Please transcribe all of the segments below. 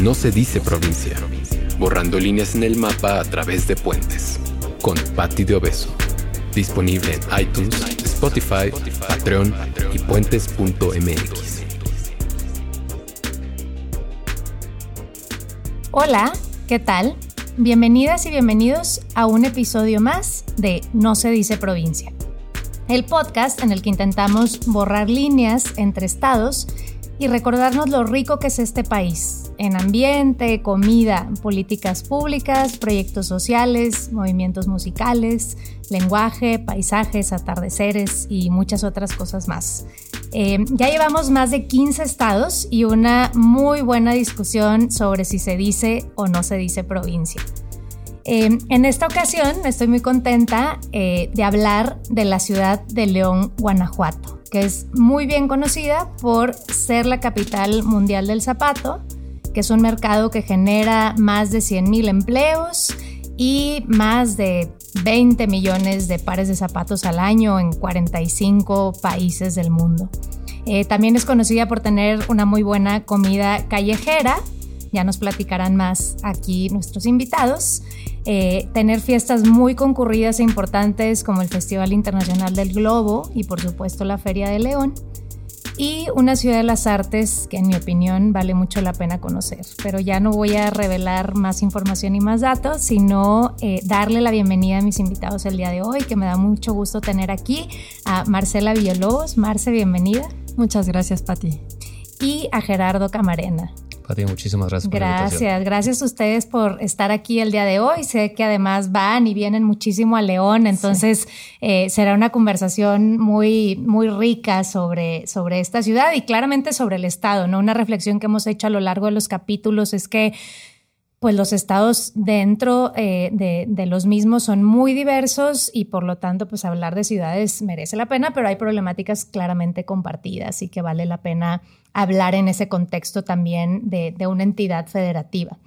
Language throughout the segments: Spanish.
No se dice provincia, borrando líneas en el mapa a través de puentes, con Patti de Obeso. Disponible en iTunes, Spotify, Patreon y puentes.mx. Hola, ¿qué tal? Bienvenidas y bienvenidos a un episodio más de No se dice provincia, el podcast en el que intentamos borrar líneas entre estados y recordarnos lo rico que es este país, en ambiente, comida, políticas públicas, proyectos sociales, movimientos musicales, lenguaje, paisajes, atardeceres y muchas otras cosas más. Eh, ya llevamos más de 15 estados y una muy buena discusión sobre si se dice o no se dice provincia. Eh, en esta ocasión estoy muy contenta eh, de hablar de la ciudad de León, Guanajuato que es muy bien conocida por ser la capital mundial del zapato, que es un mercado que genera más de 100.000 empleos y más de 20 millones de pares de zapatos al año en 45 países del mundo. Eh, también es conocida por tener una muy buena comida callejera, ya nos platicarán más aquí nuestros invitados. Eh, tener fiestas muy concurridas e importantes como el Festival Internacional del Globo y por supuesto la Feria de León. Y una ciudad de las artes que en mi opinión vale mucho la pena conocer. Pero ya no voy a revelar más información y más datos, sino eh, darle la bienvenida a mis invitados el día de hoy, que me da mucho gusto tener aquí a Marcela Villalobos. Marce, bienvenida. Muchas gracias, Pati. Y a Gerardo Camarena muchísimas gracias. Gracias, gracias a ustedes por estar aquí el día de hoy. Sé que además van y vienen muchísimo a León, entonces eh, será una conversación muy, muy rica sobre, sobre esta ciudad y claramente sobre el Estado, ¿no? Una reflexión que hemos hecho a lo largo de los capítulos es que pues los estados dentro eh, de, de, los mismos son muy diversos y por lo tanto pues hablar de ciudades merece la pena, pero hay problemáticas claramente compartidas y que vale la pena hablar en ese contexto también de, una entidad federativa.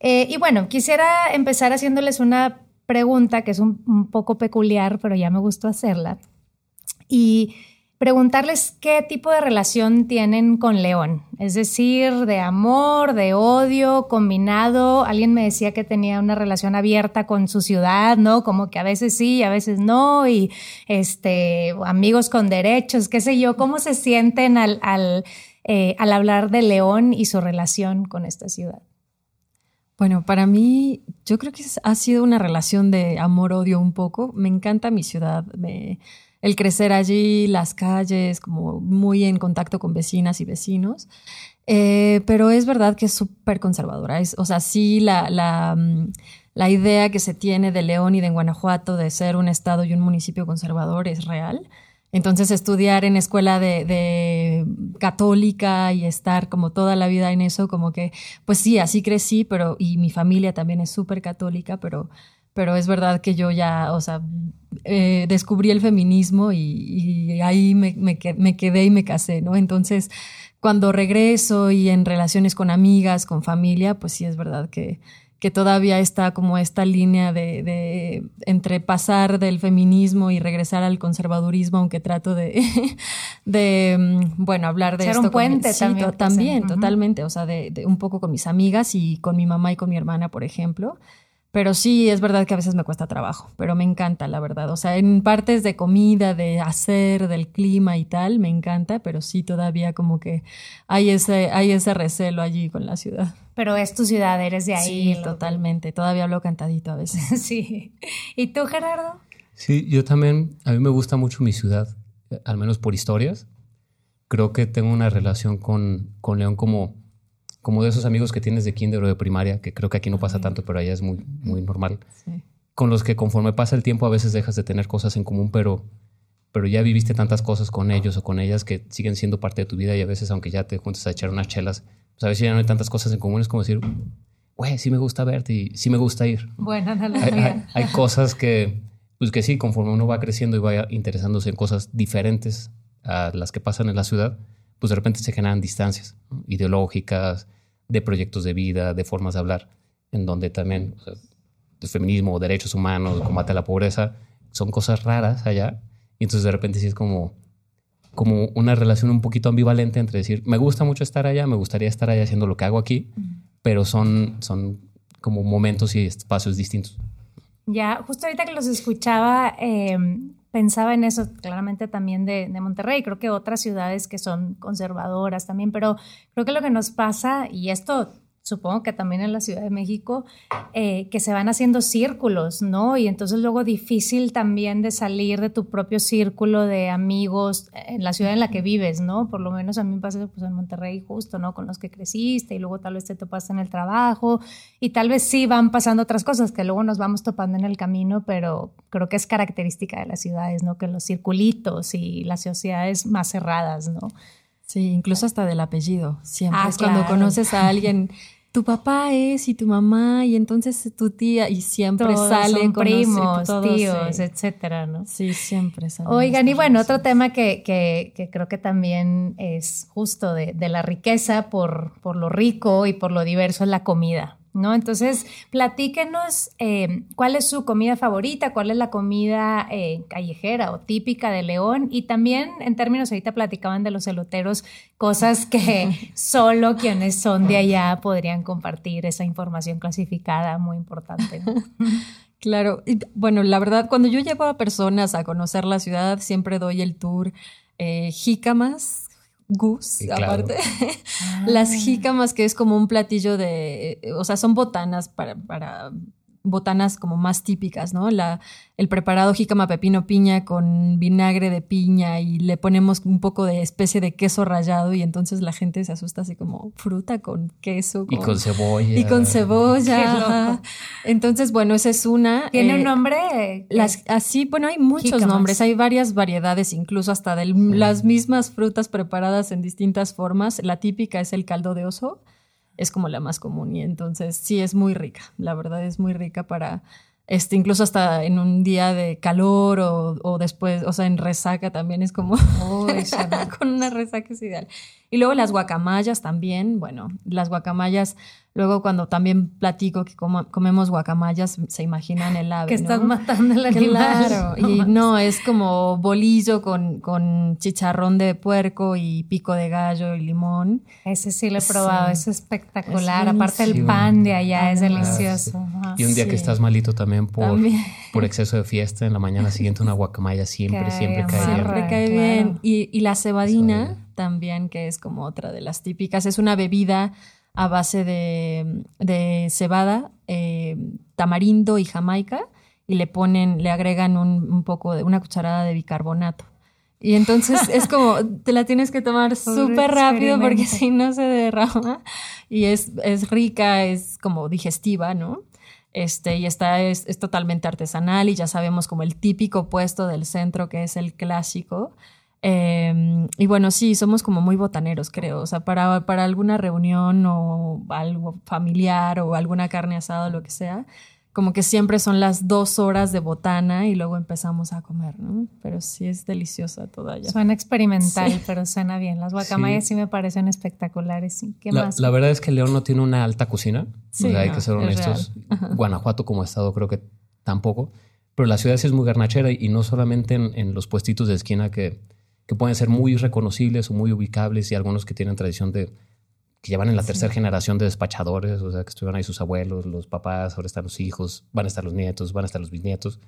Eh, y bueno, quisiera empezar haciéndoles una pregunta que es un, poco peculiar, pero ya me gustó hacerla. Y preguntarles qué tipo de relación tienen con León, es decir, de amor, de odio, combinado. Alguien me decía que tenía una relación abierta con su ciudad, ¿no? Como que a veces sí, a veces no, y este, amigos con derechos, qué sé yo, ¿cómo se sienten al eh, al hablar de León y su relación con esta ciudad? Bueno, para mí yo creo que ha sido una relación de amor-odio un poco. Me encanta mi ciudad, el crecer allí, las calles, como muy en contacto con vecinas y vecinos. Eh, pero es verdad que es súper conservadora. o sea, sí, la, la, mm, la idea que se tiene de León y de Guanajuato de ser un estado y un municipio conservador es real. Entonces estudiar en escuela de, católica y estar como toda la vida en eso, como que, pues sí, así crecí, pero, y mi familia también es súper católica, pero, pero es verdad que yo ya, o sea, eh, descubrí el feminismo y, ahí me, me, quedé y me casé, ¿no? Entonces, cuando regreso y en relaciones con amigas, con familia, pues sí es verdad que, que todavía está como esta línea de, de, entre pasar del feminismo y regresar al conservadurismo, aunque trato de, de mm, bueno, hablar de Ser esto. un puente también. también, totalmente. O sea, de, un poco con mis amigas y con mi mamá y con mi hermana, por ejemplo. Pero sí, es verdad que a veces me cuesta trabajo, pero me encanta, la verdad. O sea, en partes de comida, de hacer, del clima y tal, me encanta, pero sí todavía como que hay ese, hay ese recelo allí con la ciudad. Pero es tu ciudad, eres de ahí. Sí, totalmente. Todavía hablo cantadito a veces. sí. ¿Y tú, Gerardo? Sí, yo también, a mí me gusta mucho mi ciudad, al menos por historias. Creo que tengo una relación con, con León como como de esos amigos que tienes de kinder o de primaria, que creo que aquí no pasa tanto, pero allá es muy, muy normal, con los que conforme pasa el tiempo a veces dejas de tener cosas en común, pero, pero ya viviste tantas cosas con ellos o con ellas que siguen siendo parte de tu vida y a veces, aunque ya te juntes a echar unas chelas, pues a veces ya no hay tantas cosas en común, es como decir, güey, sí me gusta verte y sí me gusta ir. Bueno, hay, hay, cosas que, pues que sí, conforme uno va creciendo y va interesándose en cosas diferentes a las que pasan en la ciudad, pues de repente se generan distancias ideológicas, de proyectos de vida, de formas de hablar, en donde también el feminismo, derechos humanos, combate a la pobreza, son cosas raras allá. Y entonces de repente sí es como, como una relación un poquito ambivalente entre decir, me gusta mucho estar allá, me gustaría estar allá haciendo lo que hago aquí, pero son, son como momentos y espacios distintos. Ya, justo ahorita que los escuchaba, eh, pensaba en eso claramente también de, de, Monterrey, creo que otras ciudades que son conservadoras también, pero creo que lo que nos pasa, y esto supongo que también en la Ciudad de México, eh, que se van haciendo círculos, ¿no? Y entonces luego difícil también de salir de tu propio círculo de amigos en la ciudad en la que vives, ¿no? Por lo menos a mí me pasa pues, en Monterrey justo, ¿no? Con los que creciste y luego tal vez te topaste en el trabajo y tal vez sí van pasando otras cosas que luego nos vamos topando en el camino, pero creo que es característica de las ciudades, ¿no? Que los circulitos y las sociedades más cerradas, ¿no? Sí, incluso hasta del apellido. Siempre ah, es cuando conoces a alguien, tu papá es y tu mamá y entonces tu tía y siempre salen primos, tíos, etcétera, ¿no? Sí, siempre salen. Oigan, y bueno, otro tema que, que, que, creo que también es justo de, de la riqueza por, por lo rico y por lo diverso es la comida. ¿No? Entonces, platíquenos eh, cuál es su comida favorita, cuál es la comida eh, callejera o típica de León y también en términos, ahorita platicaban de los eloteros, cosas que solo quienes son de allá podrían compartir esa información clasificada muy importante. Claro, bueno, la verdad, cuando yo llevo a personas a conocer la ciudad, siempre doy el tour eh, jícamas, gus, aparte. Las ah. jícamas, que es como un platillo de, eh, o sea, son botanas para, para botanas como más típicas, ¿no? La, el preparado jícama pepino piña con vinagre de piña y le ponemos un poco de especie de queso rallado y entonces la gente se asusta así como fruta con queso. y con cebolla. Y con cebolla. Entonces, bueno, esa es una. ¿Tiene un eh, nombre? Las, así, bueno, hay muchos nombres, hay varias variedades, incluso hasta de las mismas frutas preparadas en distintas formas. La típica es el caldo de oso es como la más común y entonces sí es muy rica, la verdad es muy rica para, este, incluso hasta en un día de calor o, o después, o sea, en resaca también es como, con una resaca es ideal. Y luego las guacamayas también, bueno, las guacamayas Luego cuando también platico que comemos guacamayas, se imaginan el ave. Que estás matando el animal. Claro, y no, es como bolillo con, con, chicharrón de puerco y pico de gallo y limón. Ese sí lo he probado, es espectacular. Aparte el pan de allá es delicioso. Y un día que estás malito también por, por exceso de fiesta, en la mañana siguiente una guacamaya siempre, siempre cae bien. Siempre cae bien. Y, y la cebadina también, que es como otra de las típicas, es una bebida a base de, cebada, eh, tamarindo y jamaica y le ponen, le agregan un, poco de una cucharada de bicarbonato. Y entonces es como, te la tienes que tomar súper rápido porque si no se derrama. Y es, es rica, es como digestiva, ¿no? Este, y está, es, es, totalmente artesanal y ya sabemos como el típico puesto del centro que es el clásico. Em, y bueno, sí, somos como muy botaneros, creo. O sea, para, para alguna reunión o algo familiar o alguna carne asada o lo que sea, como que siempre son las dos horas de botana y luego empezamos a comer, ¿no? Pero sí es deliciosa toda ella. Suena experimental, pero suena bien. Las guacamayas sí, me parecen espectaculares. ¿Qué la, más? La verdad es que León no tiene una alta cocina. Sí, hay que ser honestos. Guanajuato como estado creo que tampoco. Pero la ciudad sí es muy garnachera y no solamente en, en los puestitos de esquina que que pueden ser muy reconocibles o muy ubicables y algunos que tienen tradición de que llevan en la tercera generación de despachadores, o sea, que estuvieron ahí sus abuelos, los papás, ahora están los hijos, van a estar los nietos, van a estar los bisnietos.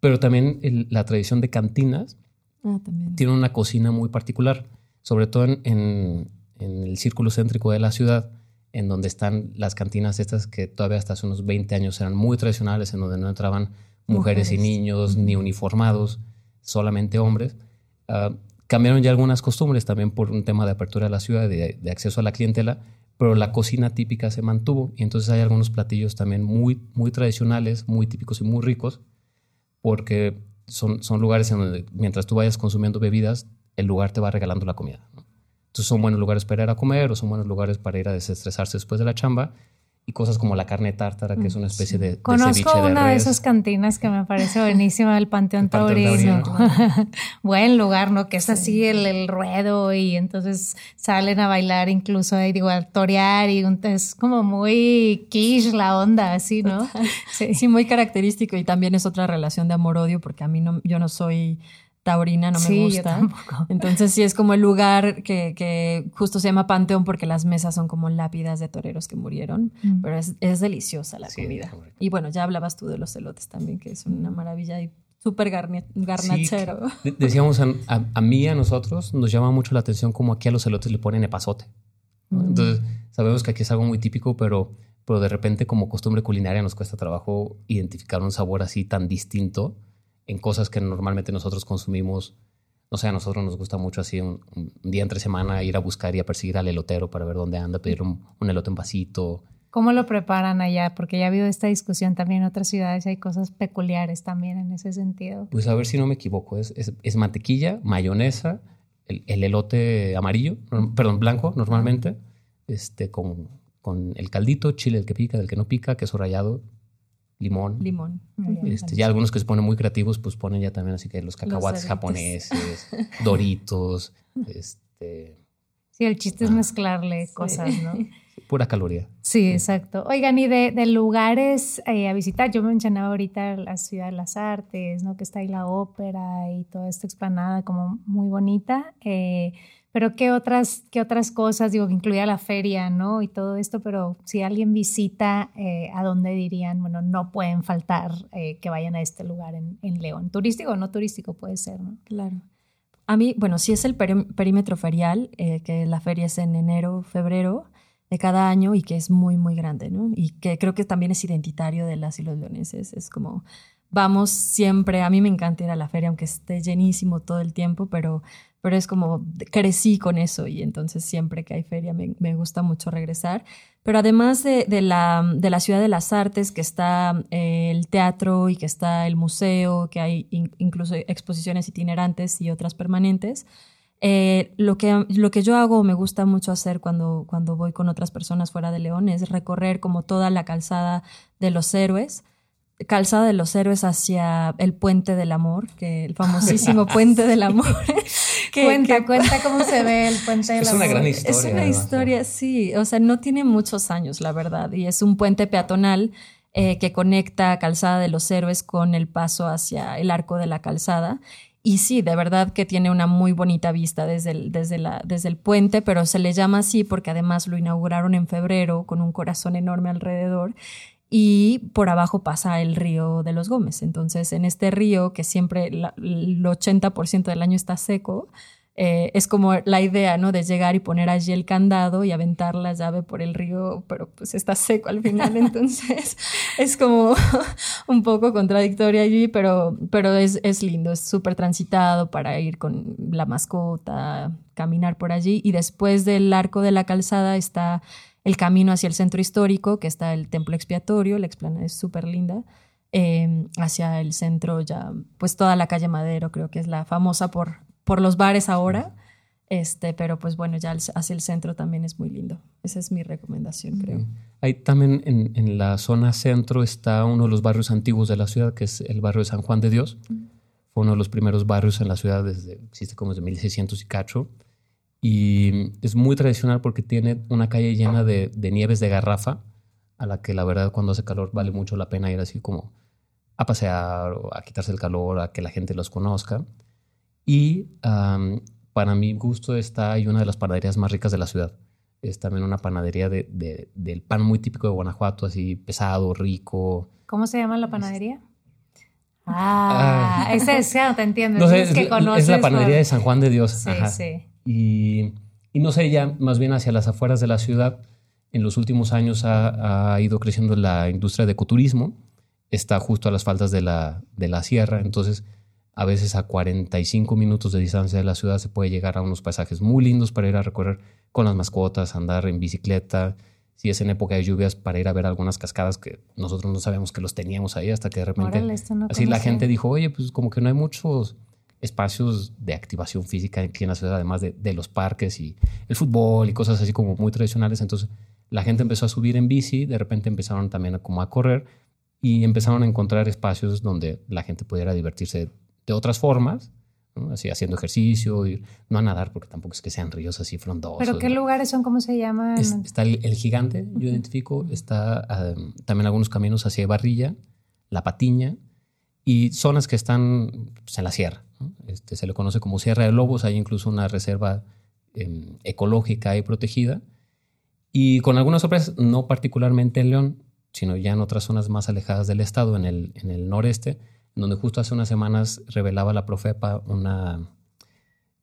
Pero también la tradición de cantinas ah, tiene una cocina muy particular, sobre todo en, en, el círculo céntrico de la ciudad, en donde están las cantinas estas que todavía hasta hace unos 20 años eran muy tradicionales, en donde no entraban mujeres, y niños ni uniformados, solamente hombres. Uh, Cambiaron ya algunas costumbres también por un tema de apertura de la ciudad, de, acceso a la clientela, pero la cocina típica se mantuvo y entonces hay algunos platillos también muy, muy tradicionales, muy típicos y muy ricos, porque son, son lugares en donde mientras tú vayas consumiendo bebidas, el lugar te va regalando la comida. Entonces son buenos lugares para ir a comer o son buenos lugares para ir a desestresarse después de la chamba y cosas como la carne tártara, que es una especie de, de Conozco una de, esas cantinas que me parece buenísima, el Panteón, Taurino. Buen lugar, ¿no? Que es así el, ruedo y entonces salen a bailar incluso, ahí digo, a torear y es como muy quiche la onda, así, ¿no? Sí. sí. muy característico y también es otra relación de amor-odio porque a mí no, yo no soy taurina, no me Sí, yo gusta. tampoco. Entonces sí es como el lugar que, que justo se llama Panteón porque las mesas son como lápidas de toreros que murieron, Mm. pero es, es deliciosa la Sí, comida. Y bueno, ya hablabas tú de los elotes también, que es una maravilla y súper garnachero. De- decíamos a, a- a mí, a nosotros, nos llama mucho la atención como aquí a los elotes le ponen epazote. ¿no? Mm. Entonces, sabemos que aquí es algo muy típico, pero, pero de repente como costumbre culinaria nos cuesta trabajo identificar un sabor así tan distinto en cosas que normalmente nosotros consumimos. No sé, a nosotros nos gusta mucho así un, un día entre semana ir a buscar y a perseguir al elotero para ver dónde anda, pedir un, un elote en vasito. ¿Cómo lo preparan allá? Porque ya ha habido esta discusión también en otras ciudades, hay cosas peculiares también en ese sentido. Pues a ver si no me equivoco, es, es, es mantequilla, mayonesa, el, el elote amarillo, perdón, blanco normalmente, este, con, con el caldito, chile del que pica, del que no pica, queso rallado, limón. Limón. Este, ya algunos que se ponen muy creativos, pues ponen ya también así que los cacahuates cerditos. japoneses, doritos, este, Sí, el chiste es mezclarle cosas, ¿no? pura caloría. Sí, exacto. Oigan, y de, de lugares eh, a visitar, yo mencionaba ahorita la Ciudad de las Artes, ¿no? Que está ahí la ópera y toda esta explanada como muy bonita. eh, pero ¿qué otras, qué otras cosas? Digo, que la feria, ¿no? Y todo esto, pero si alguien visita, eh, ¿a dónde dirían? Bueno, no pueden faltar eh, que vayan a este lugar en, en León. Turístico o no turístico puede ser, ¿no? Claro. A mí, bueno, sí es el perímetro ferial, eh, que la feria es en enero, febrero de cada año y que es muy, muy grande, ¿no? Y que creo que también es identitario de las y los leoneses. Es como, vamos siempre, a mí me encanta ir a la feria, aunque esté llenísimo todo el tiempo, pero, pero es como, crecí con eso y entonces siempre que hay feria me, me gusta mucho regresar. Pero además de, de la, de la Ciudad de las Artes, que está eh, el teatro y que está el museo, que hay in- incluso exposiciones itinerantes y otras permanentes, eh, lo, que, lo que yo hago, me gusta mucho hacer cuando, cuando voy con otras personas fuera de León, es recorrer como toda la calzada de los héroes, calzada de los héroes hacia el puente del amor, que el famosísimo puente del amor. que- cuenta, que- cuenta cómo se ve el puente de Es la una gran historia. es una además, historia, sí. O sea, no tiene muchos años, la verdad. Y es un puente peatonal eh, que conecta Calzada de los Héroes con el paso hacia el arco de la calzada. Y sí, de verdad que tiene una muy bonita vista desde el, desde, la, desde el puente, pero se le llama así porque además lo inauguraron en febrero con un corazón enorme alrededor y por abajo pasa el río de los Gómez. Entonces, en este río, que siempre la- el 80% del año está seco, eh, es como la idea, ¿no? De llegar y poner allí el candado y aventar la llave por el río, pero pues está seco al final, entonces es como un poco contradictorio allí, pero, pero es, es lindo, es súper transitado para ir con la mascota, caminar por allí y después del arco de la calzada está el camino hacia el centro histórico, que está el templo expiatorio, la explanada es súper linda. eh, hacia el centro ya, pues toda la calle Madero creo que es la famosa por, por los bares ahora, este, pero pues bueno, ya hacia el centro también es muy lindo. Esa es mi recomendación, creo. Ahí también en, en la zona centro está uno de los barrios antiguos de la ciudad, que es el barrio de San Juan de Dios. Fue uno de los primeros barrios en la ciudad desde, existe como desde 1600 y cacho. Y es muy tradicional porque tiene una calle llena de, de nieves de garrafa, a la que la verdad cuando hace calor vale mucho la pena ir así como a pasear o a quitarse el calor, a que la gente los conozca. Y am, para mi gusto está ahí una de las panaderías más ricas de la ciudad. Es también una panadería de, de- del pan muy típico de Guanajuato, así pesado, rico. ¿Cómo se llama la panadería? Ah, ese es, ya te entiendo. No es es, que la- es panadería por- de San Juan de Dios. Sí, ajá. sí. Y, y no sé, ya más bien hacia las afueras de la ciudad, en los últimos años ha, ha ido creciendo la industria de ecoturismo. Está justo a las faldas de la, de la sierra, entonces a veces a 45 minutos de distancia de la ciudad se puede llegar a unos paisajes muy lindos para ir a recorrer con las mascotas, andar en bicicleta. Si es en época de lluvias, para ir a ver algunas cascadas que nosotros no sabíamos que los teníamos ahí hasta que de repente Órale, esto no Así la gente dijo, oye, pues como que no hay muchos espacios de activación física aquí en la ciudad, además de, de los parques y el fútbol y cosas así como muy tradicionales. Entonces la gente empezó a subir en bici, de repente empezaron también a, como a correr y empezaron a encontrar espacios donde la gente pudiera divertirse de otras formas, ¿no? así haciendo ejercicio, ir, no a nadar porque tampoco es que sean ríos así frondosos. ¿Pero qué ¿no? lugares son? ¿Cómo se llaman? Es- está el, el gigante, yo identifico, está ah, también algunos caminos hacia Barrilla, La Patiña y zonas que están pues, en la sierra. Este, se le conoce como Sierra de Lobos, hay incluso una reserva em, ecológica y protegida. Y con algunas sorpresas, no particularmente en León, sino ya en otras zonas más alejadas del estado, en el, noreste, donde justo hace unas semanas revelaba la Profepa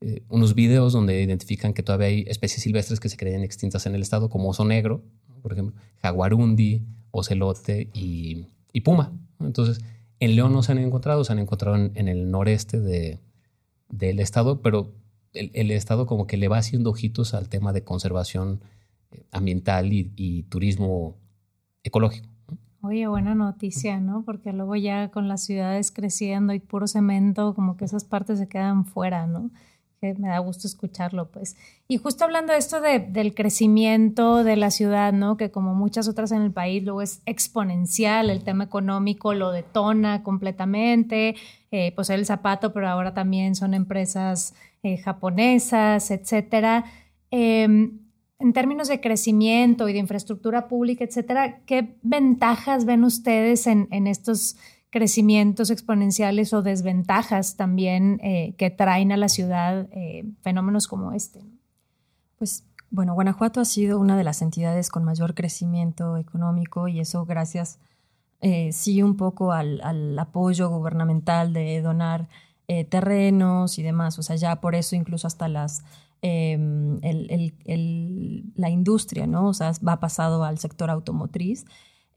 eh, unos videos donde identifican que todavía hay especies silvestres que se creían extintas en el estado, como oso negro, por ejemplo, jaguarundi, ocelote y puma. Entonces, en León no se han encontrado, se han encontrado en, el noreste de, del estado, pero el, el, estado como que le va haciendo ojitos al tema de conservación eh, ambiental y, y turismo ecológico. Oye, buena noticia, ¿no? Porque luego ya con las ciudades creciendo y puro cemento, como que esas partes se quedan fuera, ¿no? Me da gusto escucharlo, pues. Y justo hablando de esto de, del crecimiento de la ciudad, ¿no? Que como muchas otras en el país, luego es exponencial, el tema económico lo detona completamente, eh, pues el zapato, pero ahora también son empresas eh, japonesas, etcétera. Eh, en términos de crecimiento y de infraestructura pública, etcétera, ¿qué ventajas ven ustedes en, estos crecimientos exponenciales o desventajas también eh, que traen a la ciudad eh, fenómenos como este? Pues bueno, Guanajuato ha sido una de las entidades con mayor crecimiento económico y eso gracias eh, sí un poco al, apoyo gubernamental de donar terrenos y demás. O sea, ya por eso incluso hasta las Em, la industria, ¿no? O sea, va pasado al sector automotriz.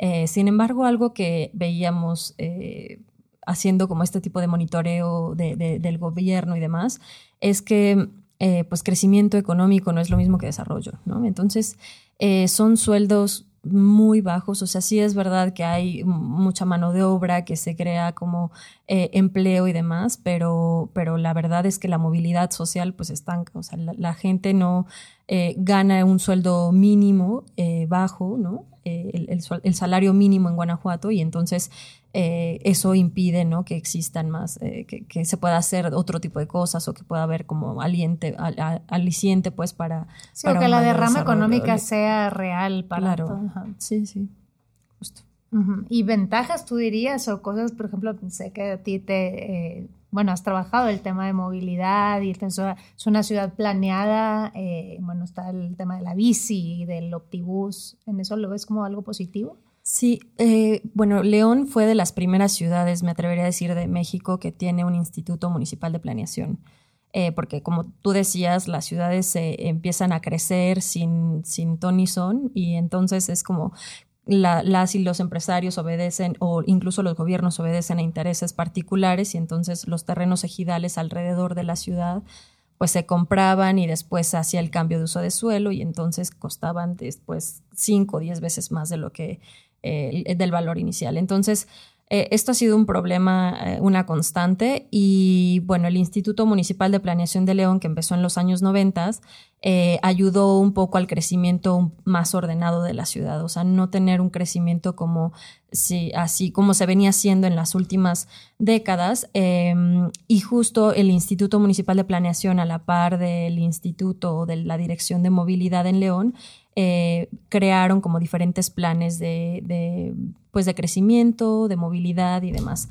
Eh, sin embargo, algo que veíamos eh, haciendo como este tipo de monitoreo del gobierno y demás, es que eh, pues crecimiento económico no es lo mismo que desarrollo, ¿no? Entonces, son sueldos muy bajos, o sea, sí es verdad que hay mucha mano de obra, que se crea como eh, empleo y demás, pero, pero la verdad es que la movilidad social pues estanca, o sea, la, gente no eh, gana un sueldo mínimo eh, bajo, ¿no? El, el, salario mínimo en Guanajuato y entonces eh, eso impide ¿no? que existan más, eh, que, se pueda hacer otro tipo de cosas o que pueda haber como aliente, aliciente pues para... Sí, o que la derrama económica sea real para claro. Sí, sí, justo. ¿Y ventajas tú dirías o cosas, por ejemplo, sé que a ti te... Eh, bueno, has trabajado el tema de movilidad y es una ciudad planeada, bueno, está el tema de la bici y del optibús, ¿en eso lo ves como algo positivo? Sí, eh, bueno, León fue de las primeras ciudades, me atrevería a decir, de México que tiene un instituto municipal de planeación. Eh, porque como tú decías, las ciudades se empiezan a crecer sin, sin ton son y entonces es como las y los empresarios obedecen o incluso los gobiernos obedecen a intereses particulares y entonces los terrenos ejidales alrededor de la ciudad pues se compraban y después hacía el cambio de uso de suelo y entonces costaban después cinco o diez veces más de lo que eh, del valor inicial. Entonces, eh, esto ha sido un problema, eh, una constante, y bueno, el Instituto Municipal de Planeación de León, que empezó en los años 90, ayudó un poco al crecimiento más ordenado de la ciudad, o sea, no tener un crecimiento como así como se venía haciendo en las últimas décadas. Em, y justo el Instituto Municipal de Planeación, a la par del Instituto o de la Dirección de Movilidad en León, eh, crearon como diferentes planes de, pues de crecimiento, de movilidad y demás.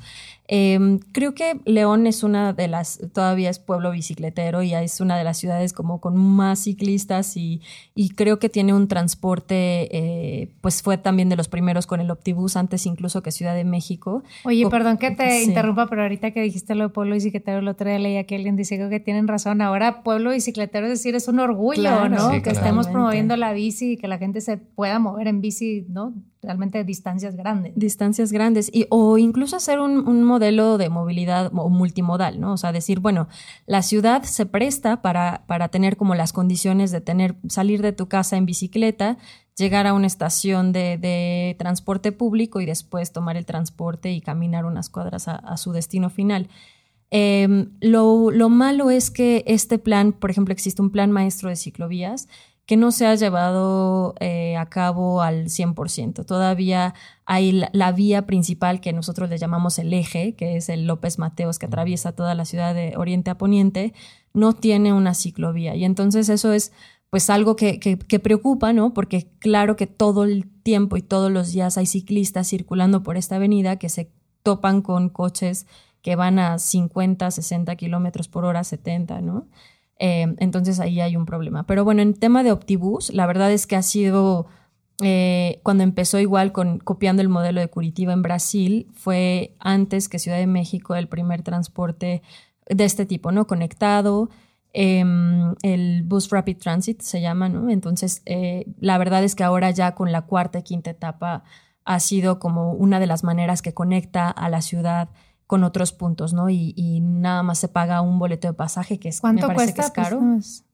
Em, creo que León es una de las, todavía es pueblo bicicletero y es una de las ciudades como con más ciclistas y, y creo que tiene un transporte, eh, pues fue también de los primeros con el Optibus, antes incluso que Ciudad de México. Oye, perdón que te interrumpa, pero ahorita que dijiste lo de pueblo bicicletero, el otro día leía que alguien dice que tienen razón. Ahora pueblo bicicletero es decir, es un orgullo, ¿no? que estemos promoviendo la bici y que la gente se pueda mover en bici, ¿no? Realmente distancias grandes. Distancias grandes y, o incluso hacer un, un modelo de movilidad multimodal, ¿no? O sea, decir, bueno, la ciudad se presta para, para tener como las condiciones de tener, salir de tu casa en bicicleta, llegar a una estación de, transporte público y después tomar el transporte y caminar unas cuadras a, su destino final. Em, lo, lo, malo es que este plan, por ejemplo, existe un plan maestro de ciclovías que no se ha llevado eh, a cabo al 100%. Todavía hay la, vía principal que nosotros le llamamos el eje, que es el López Mateos que atraviesa toda la ciudad de Oriente a Poniente, no tiene una ciclovía. Y entonces eso es pues algo que, que, preocupa, ¿no? Porque claro que todo el tiempo y todos los días hay ciclistas circulando por esta avenida que se topan con coches que van a 50, 60 kilómetros por hora, 70, ¿no? Eh, entonces ahí hay un problema. Pero bueno, en tema de Optibus, la verdad es que ha sido, eh, cuando empezó igual con copiando el modelo de Curitiba en Brasil, fue antes que Ciudad de México el primer transporte de este tipo, ¿no? Conectado. Em, el Bus Rapid Transit se llama, ¿no? Entonces, eh, la verdad es que ahora ya con la cuarta y quinta etapa ha sido como una de las maneras que conecta a la ciudad con otros puntos, ¿no? Y, nada más se paga un boleto de pasaje que es, ¿Cuánto me parece cuesta? que es caro. Pues,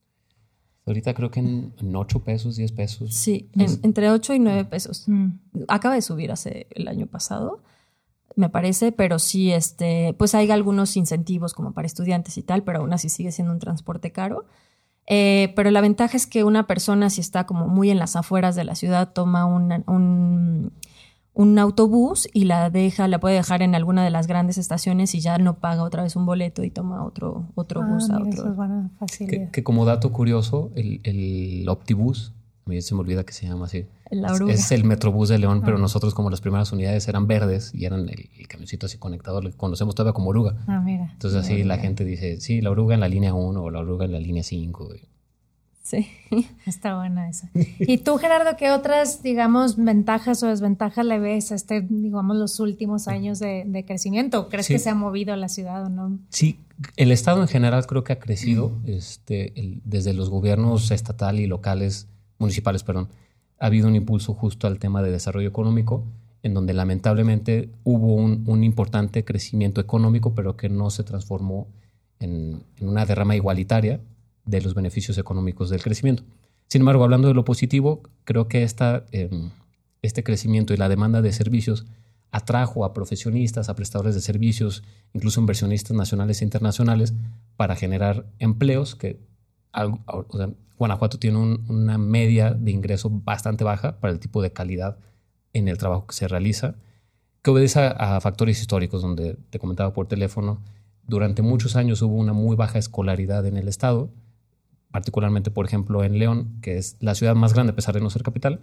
Ahorita creo que en, en 8 pesos, 10 pesos. Sí, en- entre 8 y 9 pesos. mm. Acaba de subir hace el año pasado, me parece, pero sí, este, pues hay algunos incentivos como para estudiantes y tal, pero aún así sigue siendo un transporte caro. Eh, pero la ventaja es que una persona, si está como muy en las afueras de la ciudad, toma una- un, un autobús y la deja, la puede dejar en alguna de las grandes estaciones y ya no paga otra vez un boleto y toma otro, otro Ah, bus a mira, otro. eso es buena Que, facilidad. que como dato curioso, el, el Optibus, a mí se me olvida que se llama así. La Es-. Es, el Metrobús de León, pero nosotros como las primeras unidades eran verdes y eran el, el camioncito así conectado, lo conocemos todavía como oruga. Ah, mira. Entonces así la gente dice, sí, la oruga en la línea 1 o la oruga en la línea 5. Sí. Está buena esa. ¿Y tú, Gerardo, qué otras, digamos, ventajas o desventajas le ves a este, digamos, los últimos años de, de crecimiento? ¿Crees Sí. que se ha movido la ciudad o no? Sí, el Estado en general creo que ha crecido este, el- desde los gobiernos estatal y locales, municipales, perdón. Ha habido un impulso justo al tema de desarrollo económico, en donde lamentablemente hubo un, un importante crecimiento económico, pero que no se transformó en, en una derrama igualitaria de los beneficios económicos del crecimiento. Sin embargo, hablando de lo positivo, creo que esta, em, este crecimiento y la demanda de servicios atrajo a profesionistas, a prestadores de servicios, incluso inversionistas nacionales e internacionales, para generar empleos que o sea, Guanajuato tiene un- una media de ingreso bastante baja para el tipo de calidad en el trabajo que se realiza, que obedece a factores históricos, donde te comentaba por teléfono, durante muchos años hubo una muy baja escolaridad en el estado, particularmente, por ejemplo, en León, que es la ciudad más grande a pesar de no ser capital,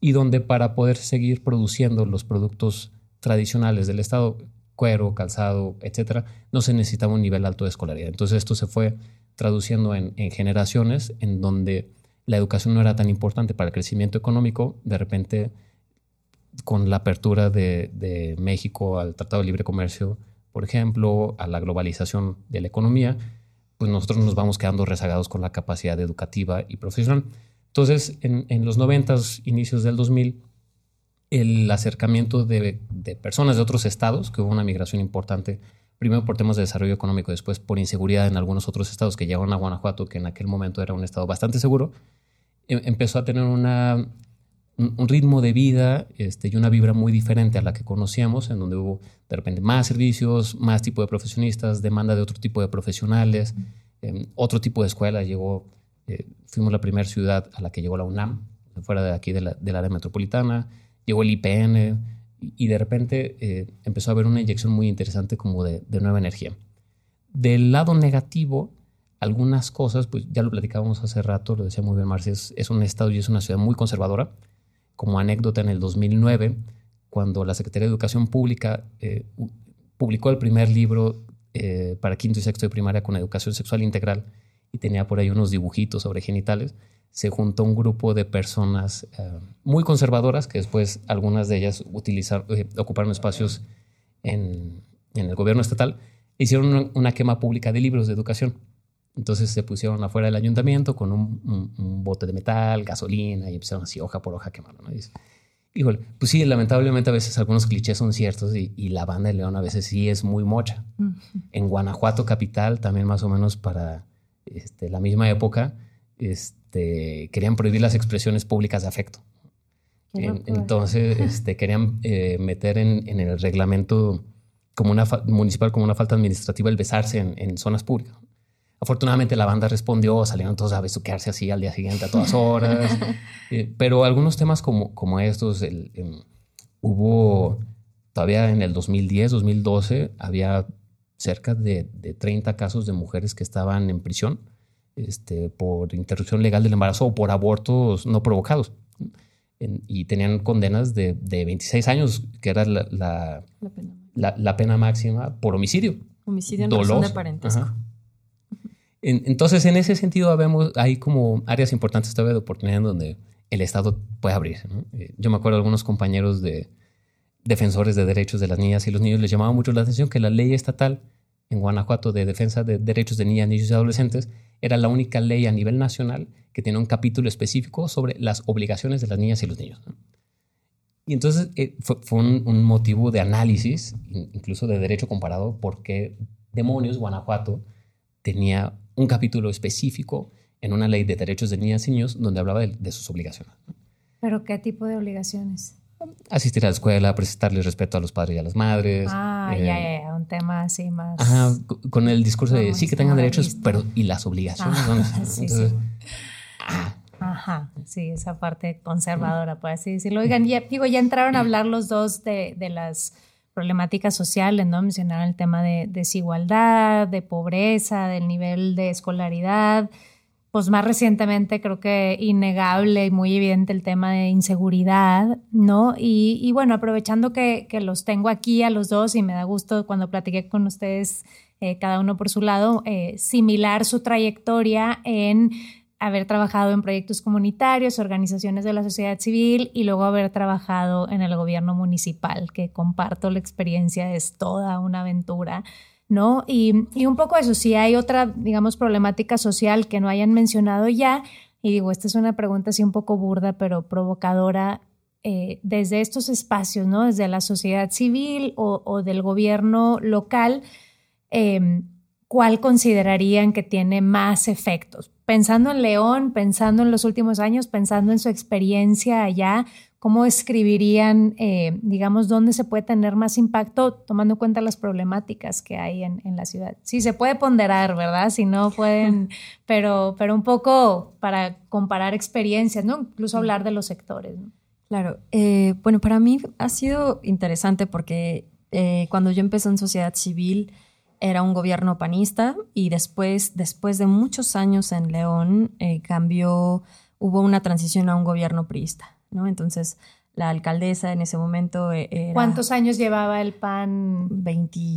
y donde para poder seguir produciendo los productos tradicionales del estado, cuero, calzado, etcétera, no se necesitaba un nivel alto de escolaridad. Entonces esto se fue traduciendo en, en generaciones en donde la educación no era tan importante para el crecimiento económico, de repente con la apertura de, de México al Tratado de Libre Comercio, por ejemplo, a la globalización de la economía, pues nosotros nos vamos quedando rezagados con la capacidad educativa y profesional. Entonces, en, en los 90, inicios del 2000, el acercamiento de, de personas de otros estados, que hubo una migración importante, primero por temas de desarrollo económico, después por inseguridad en algunos otros estados que llegaron a Guanajuato, que en aquel momento era un estado bastante seguro, em- empezó a tener una, un, ritmo de vida este, y una vibra muy diferente a la que conocíamos, en donde hubo de repente más servicios, más tipo de profesionistas, demanda de otro tipo de profesionales, em, otro tipo de escuela. Llegó, eh, fuimos la primera ciudad a la que llegó la UNAM, fuera de aquí de la, del área metropolitana, llegó el IPN y, de repente eh, empezó a haber una inyección muy interesante como de, nueva energía. Del lado negativo, algunas cosas, pues ya lo platicábamos hace rato, lo decía muy bien Marcia, es un estado y es una ciudad muy conservadora. Como anécdota, en el 2009, cuando la Secretaría de Educación Pública eh, publicó el primer libro eh, para quinto y sexto de primaria con educación sexual integral y tenía por ahí unos dibujitos sobre genitales, se juntó un grupo de personas eh, muy conservadoras que después algunas de ellas utilizaron, ocuparon espacios en, el gobierno estatal, hicieron una quema pública de libros de educación. Entonces se pusieron afuera del ayuntamiento con un, un- un bote de metal, gasolina y empezaron así hoja por hoja a quemarlo. ¿no? Y dices, híjole, pues sí, lamentablemente a veces algunos clichés son ciertos y, y la banda de León a veces sí es muy mocha. En Guanajuato capital también más o menos para este, la misma época este, querían prohibir las expresiones públicas de afecto. En- entonces este, querían eh, meter en, en el reglamento como una municipal como una falta administrativa el besarse en, en zonas públicas. Afortunadamente la banda respondió, salieron todos a besuquearse así al día siguiente a todas horas. Eh, pero algunos temas como, como estos, el- em, hubo todavía en el 2010, 2012, había cerca de, de 30 casos de mujeres que estaban en prisión este, por interrupción legal del embarazo o por abortos no provocados. En- y tenían condenas de, de 26 años, que era la, la- La pena. la, pena máxima por homicidio. Homicidio en razón de parentesco. Entonces, en ese sentido, vemos, hay como áreas importantes todavía de oportunidad en donde el Estado puede abrirse. Eh, yo me acuerdo de algunos compañeros de defensores de derechos de las niñas y los niños les llamaba mucho la atención que la ley estatal en Guanajuato de defensa de derechos de niñas, niños y adolescentes era la única ley a nivel nacional que tiene un capítulo específico sobre las obligaciones de las niñas y los niños. Y entonces eh, fue, un, motivo de análisis, incluso de derecho comparado, porque demonios Guanajuato tenía un capítulo específico en una ley de derechos de niñas y niños donde hablaba de, sus obligaciones. ¿Pero qué tipo de obligaciones? Asistir a la escuela, prestarles respeto a los padres y a las madres. Ah, ya, eh, ya, un tema así más. Ajá, con el discurso de sí que tengan derechos, pero ¿y las obligaciones? Ah, sí, sí. Ah, Ajá, sí, esa parte conservadora, por así decirlo. Oigan, ya, digo, ya entraron a hablar los dos de, las problemáticas sociales, ¿no? Mencionaron el tema de desigualdad, de pobreza, del nivel de escolaridad. Pues más recientemente creo que innegable y muy evidente el tema de inseguridad, ¿no? Y, bueno, aprovechando que, los tengo aquí a los dos y me da gusto cuando platiqué con ustedes, eh, cada uno por su lado, eh, similar su trayectoria en haber trabajado en proyectos comunitarios, organizaciones de la sociedad civil y luego haber trabajado en el gobierno municipal, que comparto la experiencia, es toda una aventura, ¿no? Y, un poco eso, si hay otra, digamos, problemática social que no hayan mencionado ya, y digo, esta es una pregunta así un poco burda, pero provocadora, eh, desde estos espacios, ¿no? Desde la sociedad civil o, del gobierno local, eh, ¿cuál considerarían que tiene más efectos? pensando en León, pensando en los últimos años, pensando en su experiencia allá, ¿cómo escribirían, eh, digamos, dónde se puede tener más impacto tomando en cuenta las problemáticas que hay en, la ciudad? Sí, se puede ponderar, ¿verdad? Si no pueden, pero, pero un poco para comparar experiencias, ¿no? Incluso hablar de los sectores. Claro, eh, bueno, para mí ha sido interesante porque eh, cuando yo empecé en sociedad civil, era un gobierno panista y después, después de muchos años en León, eh, cambió, hubo una transición a un gobierno priista, ¿no? Entonces, la alcaldesa en ese momento eh, era... ¿Cuántos años llevaba el PAN?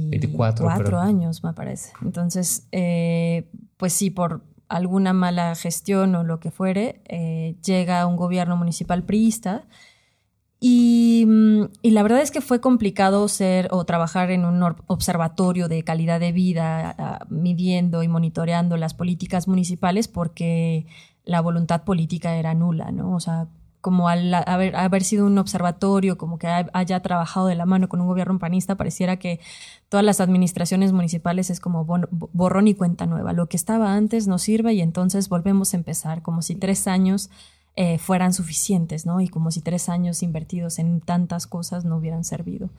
24, años, me parece. Entonces, eh, pues sí, por alguna mala gestión o lo que fuere, llega un gobierno municipal priista Mm, y, la verdad es que fue complicado ser o trabajar en un observatorio de calidad de vida, midiendo y monitoreando las políticas municipales porque la voluntad política era nula, ¿no? O sea, como al haber, haber sido un observatorio, como que haya trabajado de la mano con un gobierno panista, pareciera que todas las administraciones municipales es como borrón y cuenta nueva. Lo que estaba antes no sirve y entonces volvemos a empezar, como si tres años eh, fueran suficientes, ¿no? Y como si tres años invertidos en tantas cosas no hubieran servido.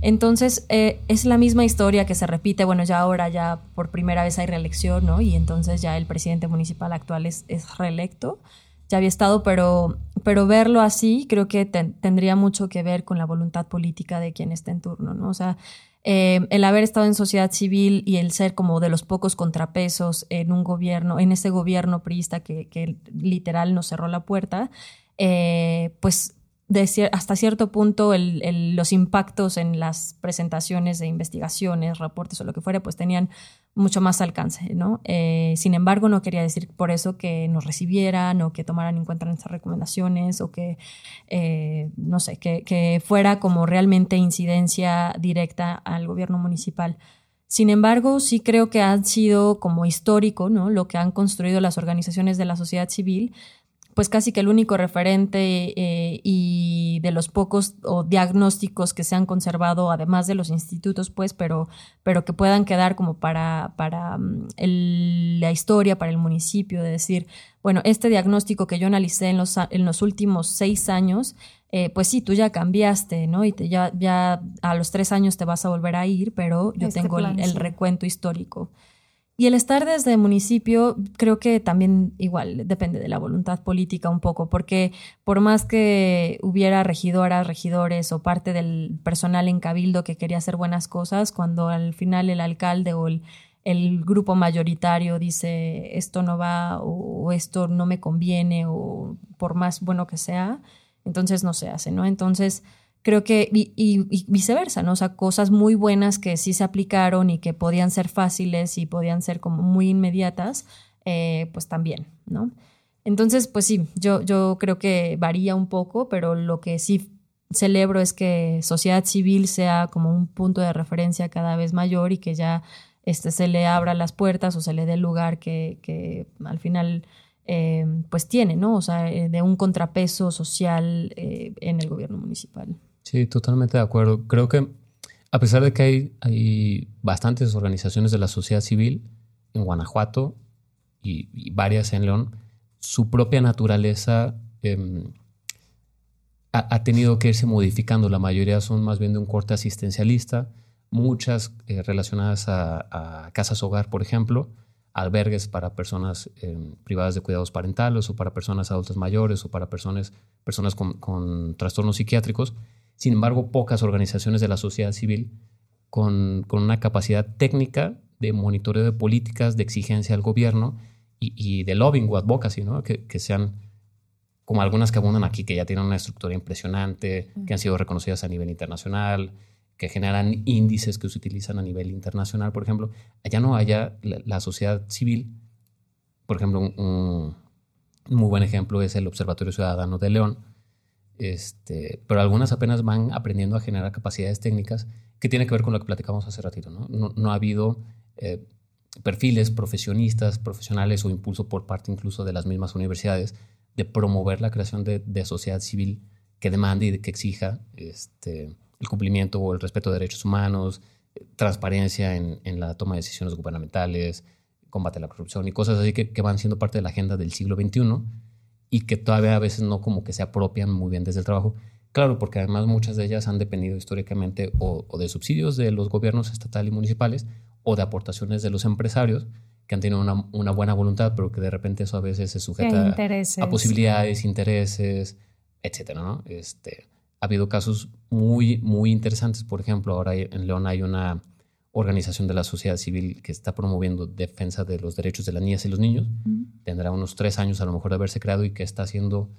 Entonces, eh, es la misma historia que se repite, bueno, ya ahora ya por primera vez hay reelección, ¿no? Y entonces ya el presidente municipal actual es, reelecto, ya había estado, pero, pero verlo así creo que tendría mucho que ver con la voluntad política de quien está en turno, ¿no? O sea, eh, el haber estado en sociedad civil y el ser como de los pocos contrapesos en un gobierno, en ese gobierno priista que, literal nos cerró la puerta, eh, pues hasta cierto punto los impactos en las presentaciones de investigaciones, reportes o lo que fuera, pues tenían mucho más alcance, ¿no? Eh, sin embargo, no quería decir por eso que nos recibieran o que tomaran en cuenta nuestras recomendaciones o que, eh, no sé, que, que fuera como realmente incidencia directa al gobierno municipal. Sin embargo, sí creo que han sido como histórico, ¿no? Lo que han construido las organizaciones de la sociedad civil, pues casi que el único referente eh, y de los pocos o diagnósticos que se han conservado, además de los institutos, pues, pero, pero que puedan quedar como para, para mm, la historia, para el municipio, de decir, bueno, este diagnóstico que yo analicé en los, en los últimos seis años, eh, pues sí, tú ya cambiaste, ¿no? Y te, ya, ya a los tres años te vas a volver a ir, pero yo este tengo el, recuento histórico. Y el estar desde el municipio creo que también igual depende de la voluntad política un poco, porque por más que hubiera regidoras, regidores o parte del personal en cabildo que quería hacer buenas cosas, cuando al final el alcalde o el, grupo mayoritario dice esto no va o esto no me conviene o por más bueno que sea, entonces no se hace, ¿no? Entonces creo que, y, viceversa, ¿no? O sea, cosas muy buenas que sí se aplicaron y que podían ser fáciles y podían ser como muy inmediatas, eh, pues también, ¿no? Entonces, pues sí, yo, yo creo que varía un poco, pero lo que sí celebro es que sociedad civil sea como un punto de referencia cada vez mayor y que ya este, se le abra las puertas o se le dé el lugar que, que al final eh, pues tiene, ¿no? O sea, eh, de un contrapeso social en el gobierno municipal. Sí, totalmente de acuerdo. Creo que a pesar de que hay, hay bastantes organizaciones de la sociedad civil en Guanajuato y, varias en León, su propia naturaleza em, ha, tenido que irse modificando. La mayoría son más bien de un corte asistencialista, muchas eh, relacionadas a, casas hogar, por ejemplo, albergues para personas em, privadas de cuidados parentales o para personas adultas mayores o para personas, personas con, con trastornos psiquiátricos sin embargo, pocas organizaciones de la sociedad civil con, una capacidad técnica de monitoreo de políticas, de exigencia al gobierno y, de lobbying o advocacy, ¿no? que, sean como algunas que abundan aquí, que ya tienen una estructura impresionante, que han sido reconocidas a nivel internacional, que generan índices que se utilizan a nivel internacional, por ejemplo. Allá no haya la, sociedad civil, por ejemplo, un, muy buen ejemplo es el Observatorio Ciudadano de León, este, pero algunas apenas van aprendiendo a generar capacidades técnicas que tiene que ver con lo que platicamos hace ratito. No, no, ha habido eh, perfiles profesionistas, profesionales o impulso por parte incluso de las mismas universidades de promover la creación de, sociedad civil que demande y que exija este, el cumplimiento o el respeto de derechos humanos, transparencia en, la toma de decisiones gubernamentales, combate a la corrupción y cosas así que, que van siendo parte de la agenda del siglo XXI y que todavía a veces no como que se apropian muy bien desde el trabajo. Claro, porque además muchas de ellas han dependido históricamente o, de subsidios de los gobiernos estatal y municipales o de aportaciones de los empresarios que han tenido una, buena voluntad, pero que de repente eso a veces se sujeta a posibilidades, intereses, etcétera, ¿no? Este, ha habido casos muy, muy interesantes. Por ejemplo, ahora en León hay una organización de la sociedad civil que está promoviendo defensa de los derechos de las niñas y los niños. Tendrá unos tres años a lo mejor de haberse creado y que está haciendo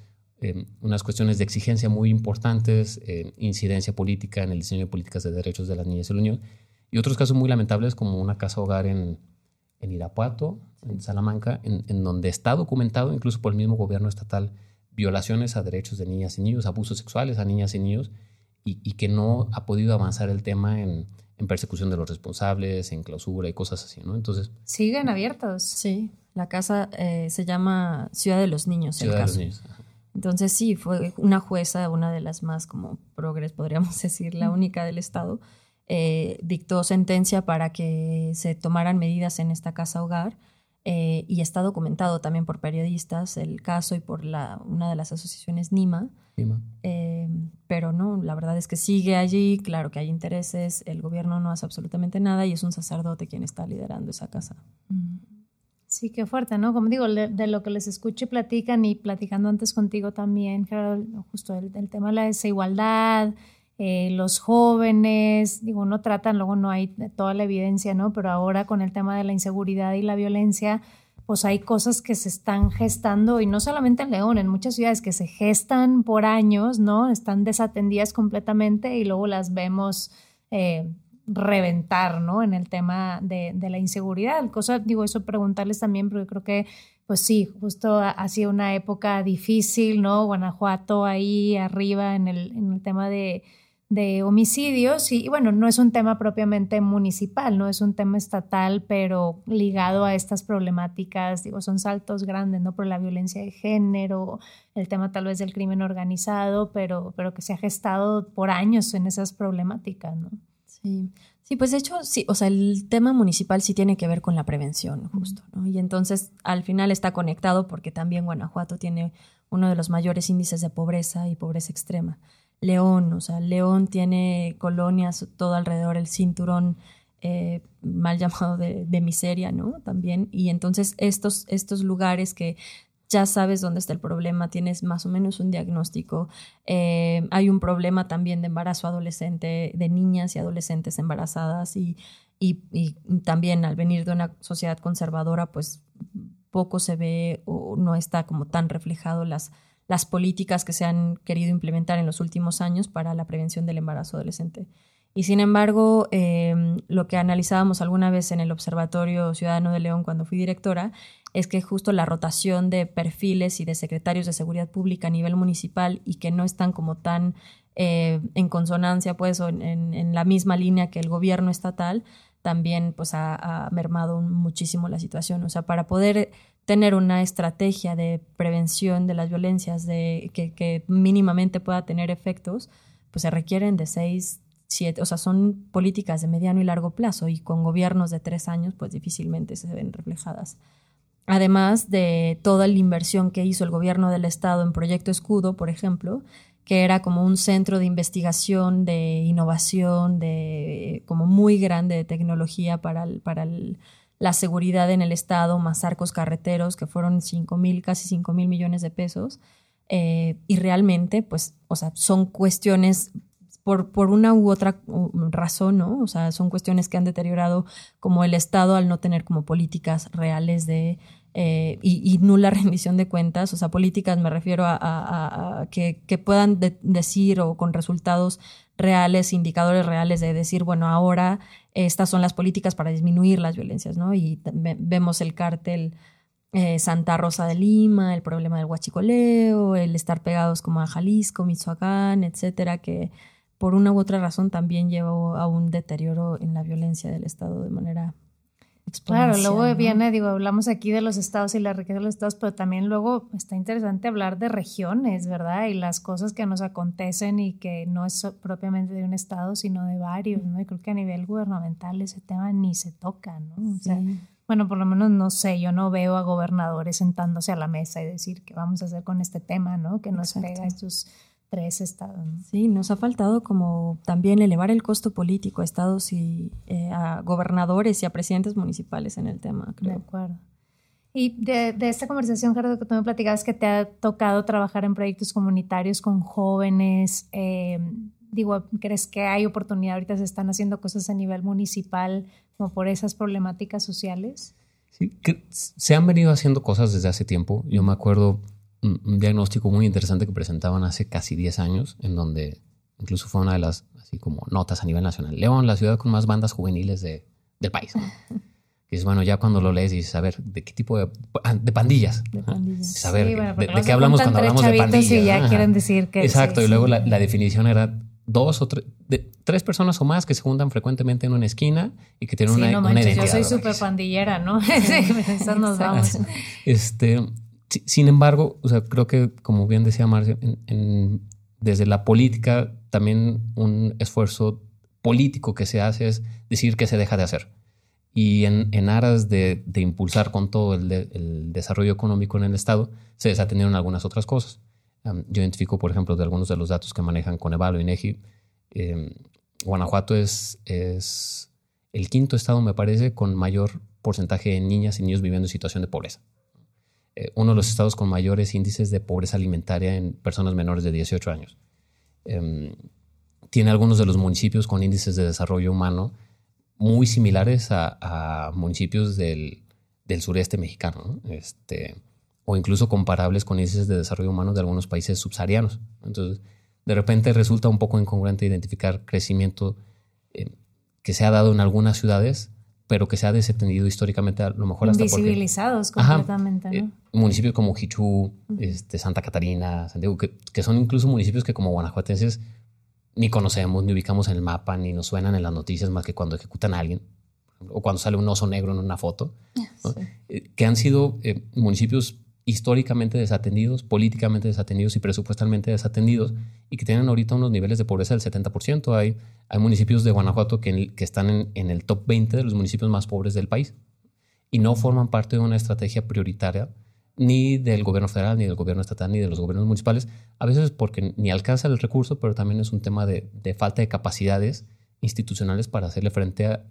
eh, unas cuestiones de exigencia muy importantes, eh, incidencia política en el diseño de políticas de derechos de las niñas y los niños. Y otros casos muy lamentables como una casa hogar en, en Irapuato, en Salamanca, en, donde está documentado incluso por el mismo gobierno estatal violaciones a derechos de niñas y niños, abusos sexuales a niñas y niños, y, y que no ha podido avanzar el tema en en persecución de los responsables, en clausura y cosas así, ¿no? Entonces... Siguen abiertos. Sí, la casa eh, se llama Ciudad de los Niños. Ciudad de los Niños. Entonces sí, fue una jueza, una de las más como progres, podríamos decir, la única del Estado, eh, dictó sentencia para que se tomaran medidas en esta casa hogar eh, y está documentado también por periodistas el caso y por la, una de las asociaciones NIMA. Eh, pero no, la verdad es que sigue allí, claro que hay intereses, el gobierno no hace absolutamente nada y es un sacerdote quien está liderando esa casa. Mm. Sí, qué fuerte, ¿no? Como digo, de, lo que les escucho y platican y platicando antes contigo también, justo el, el tema de la desigualdad, eh, los jóvenes, digo, no tratan, luego no hay toda la evidencia, ¿no? Pero ahora con el tema de la inseguridad y la violencia, pues hay cosas que se están gestando y no solamente en León, en muchas ciudades que se gestan por años, ¿no? Están desatendidas completamente y luego las vemos eh, reventar, ¿no? En el tema de, la inseguridad. Cosa, digo, eso preguntarles también, porque creo que, pues sí, justo ha, sido una época difícil, ¿no? Guanajuato ahí arriba en el, en el tema de de homicidios y, bueno, no es un tema propiamente municipal, no es un tema estatal, pero ligado a estas problemáticas, digo, son saltos grandes, ¿no? Por la violencia de género, el tema tal vez del crimen organizado, pero, pero que se ha gestado por años en esas problemáticas, ¿no? Sí. Sí, pues de hecho, sí, o sea, el tema municipal sí tiene que ver con la prevención, justo, ¿no? Y entonces al final está conectado porque también Guanajuato tiene uno de los mayores índices de pobreza y pobreza extrema. León, o sea, León tiene colonias todo alrededor, el cinturón eh, mal llamado de, miseria, ¿no? También, y entonces estos, estos lugares que ya sabes dónde está el problema, tienes más o menos un diagnóstico. Eh, hay un problema también de embarazo adolescente, de niñas y adolescentes embarazadas y, y, y, también al venir de una sociedad conservadora, pues poco se ve o no está como tan reflejado las, las políticas que se han querido implementar en los últimos años para la prevención del embarazo adolescente. Y sin embargo, em, lo que analizábamos alguna vez en el Observatorio Ciudadano de León cuando fui directora es que justo la rotación de perfiles y de secretarios de seguridad pública a nivel municipal y que no están como tan eh, en consonancia pues o en, la misma línea que el gobierno estatal también pues ha, mermado muchísimo la situación. O sea, para poder tener una estrategia de prevención de las violencias de, que, mínimamente pueda tener efectos, pues se requieren de seis, siete, o sea, son políticas de mediano y largo plazo y con gobiernos de tres años pues difícilmente se ven reflejadas. Además de toda la inversión que hizo el gobierno del estado en Proyecto Escudo, por ejemplo, que era como un centro de investigación, de innovación, de como muy grande de tecnología para, para la seguridad en el estado, más arcos carreteros, que fueron cinco mil, casi 5 mil millones de pesos. Eh, y realmente, pues, o sea, son cuestiones por, por una u otra razón, ¿no? O sea, son cuestiones que han deteriorado como el Estado al no tener como políticas reales de eh, y, nula rendición de cuentas, o sea, políticas me refiero a, que, puedan decir o con resultados reales, indicadores reales de decir, bueno, ahora estas son las políticas para disminuir las violencias, ¿no? Y vemos el cártel eh, Santa Rosa de Lima, el problema del huachicoleo, el estar pegados como a Jalisco, Michoacán, etcétera, que por una u otra razón también llevó a un deterioro en la violencia del Estado de manera Claro, luego viene, digo, hablamos aquí de los estados y la riqueza de los estados, pero también luego está interesante hablar de regiones, ¿verdad? Y las cosas que nos acontecen y que no es propiamente de un estado, sino de varios, ¿no? Y creo que a nivel gubernamental ese tema ni se toca, ¿no? O sea, bueno, por lo menos no sé, yo no veo a gobernadores sentándose a la mesa y decir qué vamos a hacer con este tema, ¿no? Que nos pega estos tres estados. Sí, nos ha faltado como también elevar el costo político a estados y eh, a gobernadores y a presidentes municipales en el tema, creo. De acuerdo. Y de, esta conversación, Gerardo, que tú me platicabas que te ha tocado trabajar en proyectos comunitarios con jóvenes, eh, digo, ¿crees que hay oportunidad? Ahorita se están haciendo cosas a nivel municipal como por esas problemáticas sociales. Sí, que se han venido haciendo cosas desde hace tiempo. Yo me acuerdo un, diagnóstico muy interesante que presentaban hace casi 10 años, en donde incluso fue una de las así como notas a nivel nacional. León, la ciudad con más bandas juveniles de, del país. Y es bueno, ya cuando lo lees dices, a ver, ¿de qué tipo de, de pandillas? De pandillas. Saber de, qué hablamos cuando hablamos de pandillas. Y ya quieren decir que... Exacto, y luego la, definición era dos o tres, tres personas o más que se juntan frecuentemente en una esquina y que tienen una, no una identidad. Yo soy súper pandillera, ¿no? Esas nos vamos. Este, sin embargo, creo que, como bien decía Marcia, desde la política también un esfuerzo político que se hace es decir que se deja de hacer. Y en, aras de, impulsar con todo el, desarrollo económico en el Estado, se desatendieron algunas otras cosas. yo identifico, por ejemplo, de algunos de los datos que manejan Coneval o INEGI. Eh, Guanajuato es el quinto estado, me parece, con mayor porcentaje de niñas y niños viviendo en situación de pobreza. Eh, uno de los estados con mayores índices de pobreza alimentaria en personas menores de 18 años. Em, tiene algunos de los municipios con índices de desarrollo humano muy similares a, municipios del, sureste mexicano, este, o incluso comparables con índices de desarrollo humano de algunos países subsaharianos. Entonces, de repente resulta un poco incongruente identificar crecimiento eh, que se ha dado en algunas ciudades pero que se ha desatendido históricamente a lo mejor hasta Invisibilizados completamente, ¿no? Eh, municipios como Hichú, este, Santa Catarina, Santiago, que, que, son incluso municipios que como guanajuatenses ni conocemos, ni ubicamos en el mapa, ni nos suenan en las noticias más que cuando ejecutan a alguien o cuando sale un oso negro en una foto, eh, que han sido eh, municipios históricamente desatendidos, políticamente desatendidos y presupuestalmente desatendidos y que tienen ahorita unos niveles de pobreza del 70%. Hay, hay municipios de Guanajuato que, que están en, en, el top 20 de los municipios más pobres del país y no forman parte de una estrategia prioritaria ni del gobierno federal, ni del gobierno estatal, ni de los gobiernos municipales, a veces porque ni alcanza el recurso, pero también es un tema de, de falta de capacidades institucionales para hacerle frente a,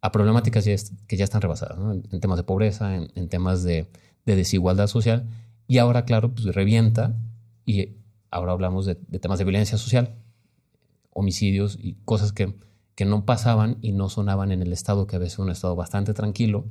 a, problemáticas que ya están rebasadas, en, temas de pobreza, en, en temas de de desigualdad social y ahora, claro, pues revienta y ahora hablamos de, temas de violencia social, homicidios y cosas que, que, no pasaban y no sonaban en el Estado, que a veces un Estado bastante tranquilo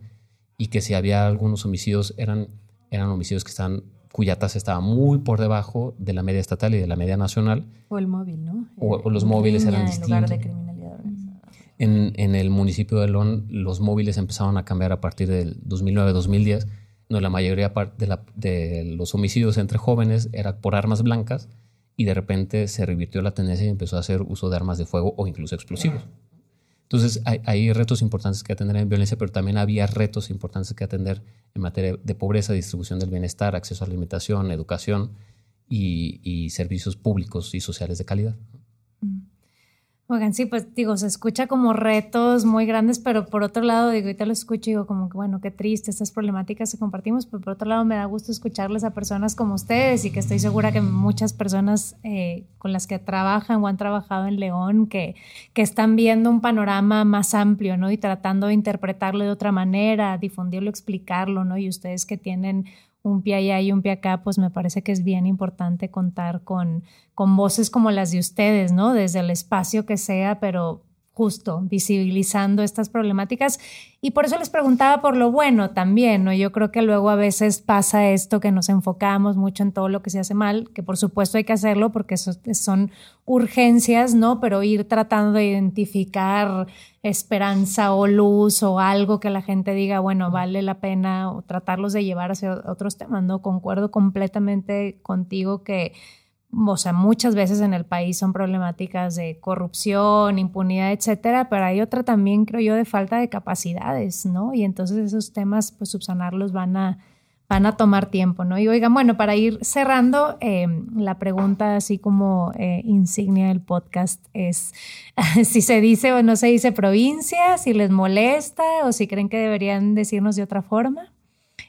y que si había algunos homicidios eran, eran homicidios que están cuya tasa estaba muy por debajo de la media estatal y de la media nacional. O el móvil, ¿no? O, o los móviles eran en distintos. lugar de criminalidad organizada. En, en el municipio de León, los móviles empezaron a cambiar a partir del 2009-2010. No, la mayoría de, la- de los homicidios entre jóvenes era por armas blancas y de repente se revirtió la tendencia y empezó a hacer uso de armas de fuego o incluso explosivos. Entonces, hay, retos importantes que atender en violencia, pero también había retos importantes que atender en materia de pobreza, distribución del bienestar, acceso a la alimentación, educación y servicios públicos y sociales de calidad. Oigan, sí, pues digo, se escucha como retos muy grandes, pero por otro lado, digo, ahorita lo escucho y digo como que, bueno, qué triste, estas problemáticas que compartimos, pero por otro lado me da gusto escucharles a personas como ustedes y que estoy segura que muchas personas eh, con las que trabajan o han trabajado en León, que, que están viendo un panorama más amplio, ¿no? Y tratando de interpretarlo de otra manera, difundirlo, explicarlo, ¿no? Y ustedes que tienen un pie allá y un pie acá, pues me parece que es bien importante contar con, con voces como las de ustedes, ¿no? Desde el espacio que sea, pero justo visibilizando estas problemáticas. Y por eso les preguntaba por lo bueno también, ¿no? Yo creo que luego a veces pasa esto que nos enfocamos mucho en todo lo que se hace mal, que por supuesto hay que hacerlo porque eso son urgencias, ¿no? Pero ir tratando de identificar esperanza o luz o algo que la gente diga, bueno, vale la pena o tratarlos de llevar hacia otros temas, ¿no? Concuerdo completamente contigo que o sea, muchas veces en el país son problemáticas de corrupción, impunidad, etcétera, pero hay otra también, creo yo, de falta de capacidades, ¿no? Y entonces esos temas, pues subsanarlos van a, van a tomar tiempo, ¿no? Y oigan, bueno, para ir cerrando, eh, la pregunta así como eh, insignia del podcast es si se dice o no se dice provincia, si les molesta o si creen que deberían decirnos de otra forma.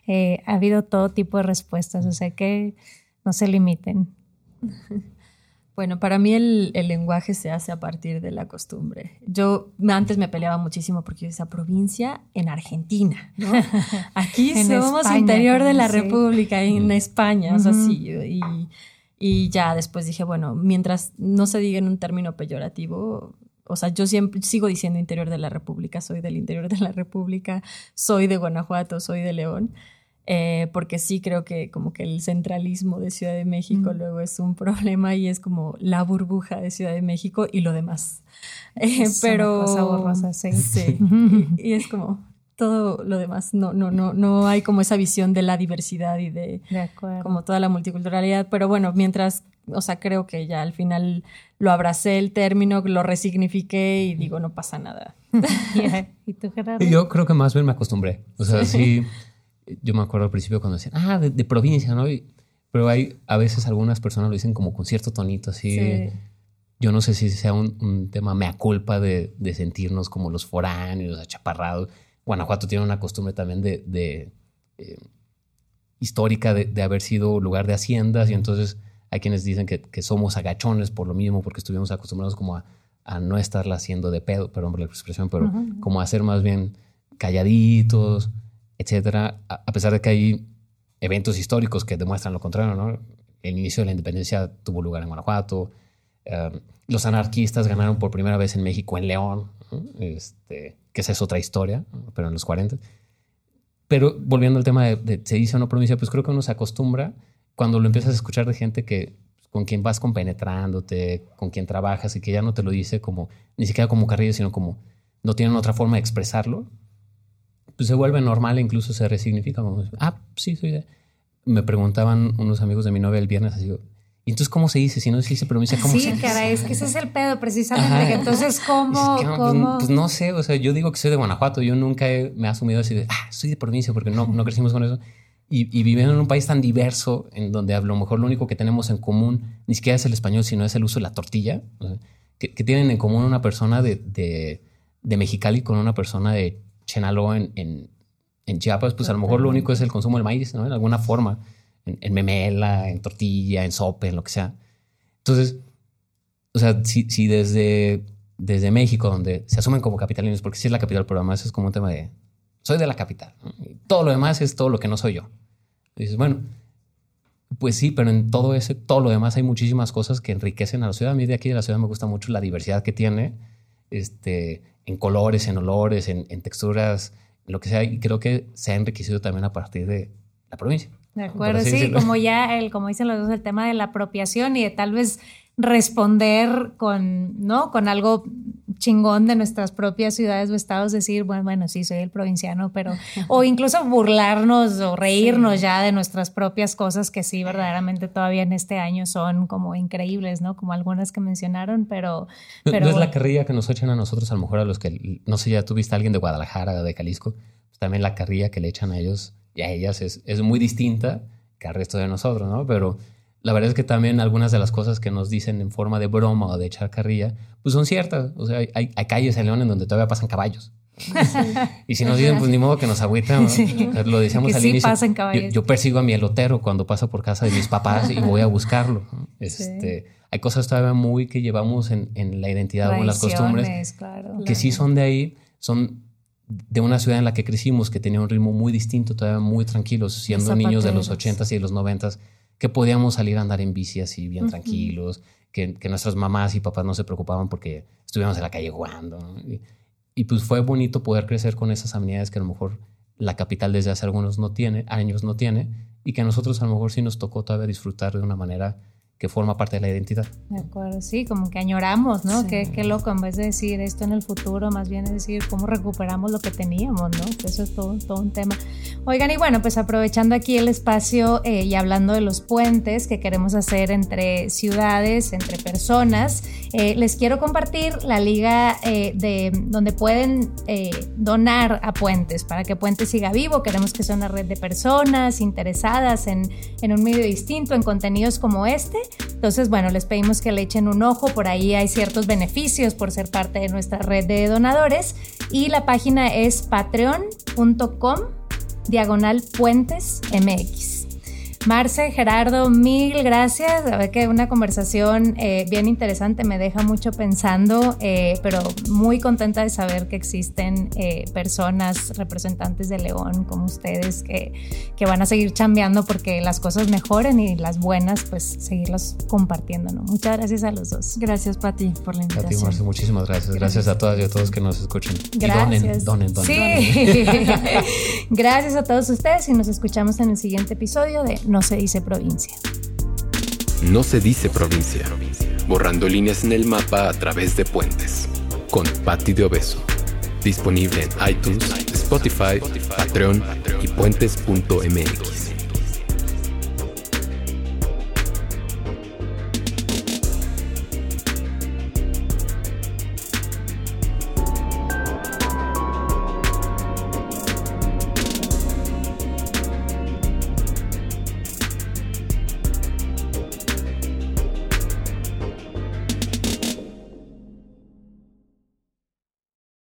Eh, ha habido todo tipo de respuestas, o sea que no se limiten. Bueno, para mí el, el, lenguaje se hace a partir de la costumbre. Yo antes me peleaba muchísimo porque yo decía provincia en Argentina, ¿no? Aquí en somos España, interior de la sí. República, en España, uh -huh. o sea, sí. Y, y ya después dije, bueno, mientras no se diga en un término peyorativo, o sea, yo siempre sigo diciendo interior de la República, soy del interior de la República, soy de Guanajuato, soy de León. Eh, porque sí creo que como que el centralismo de Ciudad de México mm. luego es un problema y es como la burbuja de Ciudad de México y lo demás. Eh, es pero cosa borrosa, sí. sí y, y, es como todo lo demás. No, no, no, no hay como esa visión de la diversidad y de, de como toda la multiculturalidad. Pero bueno, mientras, o sea, creo que ya al final lo abracé el término, lo resignifiqué y digo, no pasa nada. Yeah. ¿Y tú, Gerardo? Yo creo que más bien me acostumbré. O sea, sí yo me acuerdo al principio cuando decían, ah, de, de provincia, ¿no? Y, pero hay a veces algunas personas lo dicen como con cierto tonito, así. Sí. Yo no sé si sea un, un tema mea culpa de, de, sentirnos como los foráneos, achaparrados. Guanajuato tiene una costumbre también de, de eh, histórica de, haber sido lugar de haciendas y entonces hay quienes dicen que, que somos agachones por lo mismo, porque estuvimos acostumbrados como a, a no estarla haciendo de pedo, perdón por la expresión, pero uh -huh. como a ser más bien calladitos, etcétera, a pesar de que hay eventos históricos que demuestran lo contrario, ¿no? El inicio de la independencia tuvo lugar en Guanajuato, uh, los anarquistas ganaron por primera vez en México, en León, este, que esa es otra historia, pero en los 40. Pero volviendo al tema de, se dice o no provincia, pues creo que uno se acostumbra cuando lo empiezas a escuchar de gente que con quien vas compenetrándote, con quien trabajas y que ya no te lo dice como, ni siquiera como carrillo, sino como no tienen otra forma de expresarlo, pues se vuelve normal e incluso se resignifica como, ah, sí, soy de... Me preguntaban unos amigos de mi novia el viernes así, ¿y entonces cómo se dice? Si no se dice provincia, ¿cómo sí, se dice? Sí, cara, es que ese es el pedo precisamente. Entonces, ¿cómo? Es que, ¿cómo? Pues, pues, no sé, o sea, yo digo que soy de Guanajuato, yo nunca he, me he asumido así de, ah, soy de provincia porque no, no crecimos con eso. Y, y viviendo en un país tan diverso, en donde a lo mejor lo único que tenemos en común ni siquiera es el español, sino es el uso de la tortilla, o sea, que, que, tienen en común una persona de, de, de Mexicali con una persona de Chenaló en, en en Chiapas, pues a lo mejor lo único es el consumo del maíz, ¿no? En alguna forma, en, en, memela, en tortilla, en sope, en lo que sea. Entonces, o sea, si, si desde, desde México, donde se asumen como capitalinos, porque sí es la capital, pero además es como un tema de, soy de la capital, ¿no? y todo lo demás es todo lo que no soy yo. Y dices, bueno, pues sí, pero en todo ese, todo lo demás hay muchísimas cosas que enriquecen a la ciudad. A mí de aquí de la ciudad me gusta mucho la diversidad que tiene, este, en colores, en olores, en, en texturas, lo que sea, y creo que se ha enriquecido también a partir de la provincia. De acuerdo, sí, como ya el, como dicen los dos, el tema de la apropiación y de tal vez responder con, ¿no? Con algo chingón de nuestras propias ciudades o estados, decir, bueno, bueno, sí, soy el provinciano, pero, o incluso burlarnos o reírnos ya de nuestras propias cosas que sí, verdaderamente todavía en este año son como increíbles, ¿no? Como algunas que mencionaron, pero... pero no, es la carrilla que nos echan a nosotros, a lo mejor a los que, no sé, ya tuviste a alguien de Guadalajara o de Jalisco, pues también la carrilla que le echan a ellos y a ellas es, es muy distinta que al resto de nosotros, ¿no? Pero la verdad es que también algunas de las cosas que nos dicen en forma de broma o de echar carrilla, pues son ciertas. O sea, hay, hay calles en León en donde todavía pasan caballos. y si nos dicen, pues ni modo que nos agüita, lo decíamos al inicio. Yo, persigo a mi elotero cuando pasa por casa de mis papás y voy a buscarlo. Este, Hay cosas todavía muy que llevamos en, en la identidad o en las costumbres que sí son de ahí, son de una ciudad en la que crecimos, que tenía un ritmo muy distinto, todavía muy tranquilos, siendo niños de los 80s y de los 90s que podíamos salir a andar en bici así bien tranquilos, que, que, nuestras mamás y papás no se preocupaban porque estuviéramos en la calle jugando. Y, y, pues fue bonito poder crecer con esas amenidades que a lo mejor la capital desde hace algunos no tiene, años no tiene, y que a nosotros a lo mejor sí nos tocó todavía disfrutar de una manera que forma parte de la identidad. De acuerdo, sí, como que añoramos, ¿no? Qué, qué, loco, en vez de decir esto en el futuro, más bien es decir cómo recuperamos lo que teníamos, ¿no? Eso es todo, todo un tema. Oigan, y bueno, pues aprovechando aquí el espacio eh, y hablando de los puentes que queremos hacer entre ciudades, entre personas, eh, les quiero compartir la liga eh, de donde pueden donar a Puentes para que Puentes siga vivo. Queremos que sea una red de personas interesadas en, en un medio distinto, en contenidos como este entonces, bueno, les pedimos que le echen un ojo, por ahí hay ciertos beneficios por ser parte de nuestra red de donadores y la página es patreon.com diagonal puentes mx. Marce, Gerardo, mil gracias. A ver que una conversación eh, bien interesante, me deja mucho pensando, eh, pero muy contenta de saber que existen eh, personas, representantes de León como ustedes, que, que, van a seguir chambeando porque las cosas mejoren y las buenas, pues seguirlas compartiendo. ¿no? Muchas gracias a los dos. Gracias, Pati, por la invitación. A ti, Marce, muchísimas gracias. Gracias a todas y a todos que nos escuchen. Gracias. Y donen, donen, donen. Sí. gracias a todos ustedes y nos escuchamos en el siguiente episodio de no se dice provincia. No se dice provincia. Borrando líneas en el mapa a través de puentes. Con Patti de Obeso. Disponible en iTunes, Spotify, Patreon y puentes.mx.